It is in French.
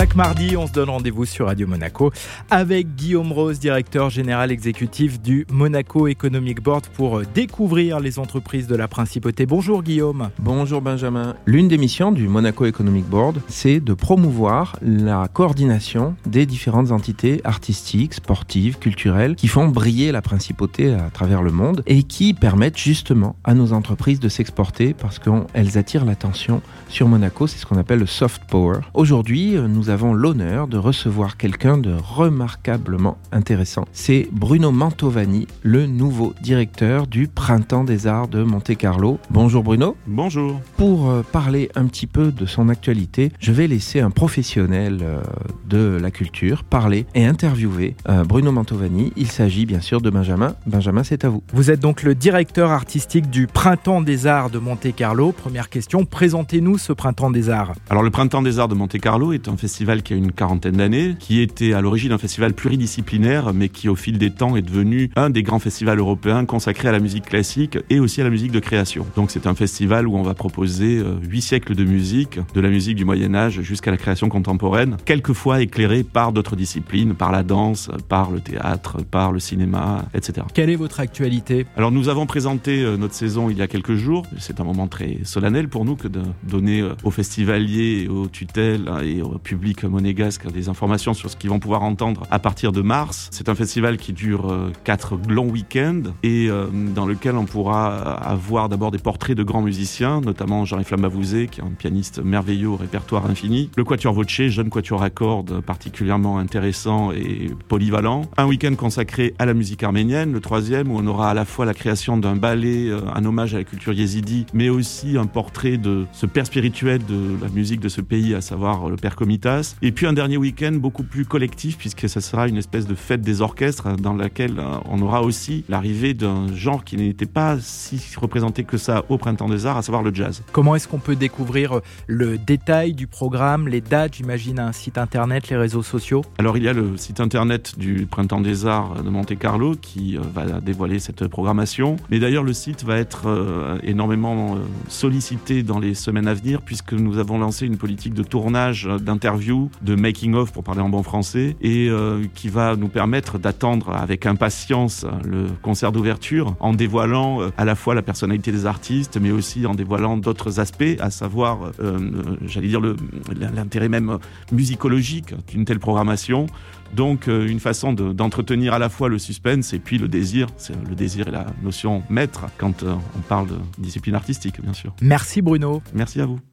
Chaque mardi, on se donne rendez-vous sur Radio Monaco avec Guillaume Rose, directeur général exécutif du Monaco Economic Board pour découvrir les entreprises de la principauté. Bonjour Guillaume. Bonjour Benjamin. L'une des missions du Monaco Economic Board, c'est de promouvoir la coordination des différentes entités artistiques, sportives, culturelles qui font briller la principauté à travers le monde et qui permettent justement à nos entreprises de s'exporter parce qu'elles attirent l'attention sur Monaco. C'est ce qu'on appelle le soft power. Aujourd'hui, nous nous avons l'honneur de recevoir quelqu'un de remarquablement intéressant. C'est Bruno Mantovani, le nouveau directeur du Printemps des Arts de Monte-Carlo. Bonjour Bruno. Bonjour. Pour euh, parler un petit peu de son actualité, je vais laisser un professionnel euh, de la culture parler et interviewer euh, Bruno Mantovani. Il s'agit bien sûr de Benjamin. Benjamin, c'est à vous. Vous êtes donc le directeur artistique du Printemps des Arts de Monte-Carlo. Première question, présentez-nous ce Printemps des Arts. Alors le Printemps des Arts de Monte-Carlo est un festival festival qui a une quarantaine d'années, qui était à l'origine un festival pluridisciplinaire, mais qui au fil des temps est devenu un des grands festivals européens consacrés à la musique classique et aussi à la musique de création. Donc c'est un festival où on va proposer euh, huit siècles de musique, de la musique du Moyen Âge jusqu'à la création contemporaine, quelquefois éclairée par d'autres disciplines, par la danse, par le théâtre, par le cinéma, etc. Quelle est votre actualité? Alors nous avons présenté euh, notre saison il y a quelques jours. C'est un moment très solennel pour nous que de donner euh, aux festivaliers, aux tutelles hein, et au public monégasque des informations sur ce qu'ils vont pouvoir entendre à partir de mars. C'est un festival qui dure euh, quatre longs week-ends et euh, dans lequel on pourra avoir d'abord des portraits de grands musiciens, notamment Jean-Yves Flammavouzé, qui est un pianiste merveilleux au répertoire infini, le Quatuor Voce, jeune Quatuor à cordes particulièrement intéressant et polyvalent, un week-end consacré à la musique arménienne, le troisième où on aura à la fois la création d'un ballet, euh, un hommage à la culture yézidi, mais aussi un portrait de ce père spirituel de la musique de ce pays, à savoir le père Komitas, et puis un dernier week-end beaucoup plus collectif, puisque ce sera une espèce de fête des orchestres dans laquelle euh, on aura aussi l'arrivée d'un genre qui n'était pas si représenté que ça au Printemps des Arts, à savoir le jazz. Comment est-ce qu'on peut découvrir euh, le détail du programme, les dates, j'imagine un site internet, les réseaux sociaux Alors il y a le site internet du Printemps des Arts de Monte-Carlo qui euh, va dévoiler cette programmation. Mais d'ailleurs le site va être énormément sollicité dans les semaines à venir puisque nous avons lancé une politique de tournage d'interviews de making-of pour parler en bon français, et euh, qui va nous permettre d'attendre avec impatience le concert d'ouverture en dévoilant euh, à la fois la personnalité des artistes, mais aussi en dévoilant d'autres aspects, à savoir, euh, j'allais dire, l'intérêt même musicologique d'une telle programmation. Donc une façon d'entretenir à la fois le suspense et puis le désir. C'est le désir est la notion maître quand on parle de discipline artistique, bien sûr. Merci Bruno. Merci à vous.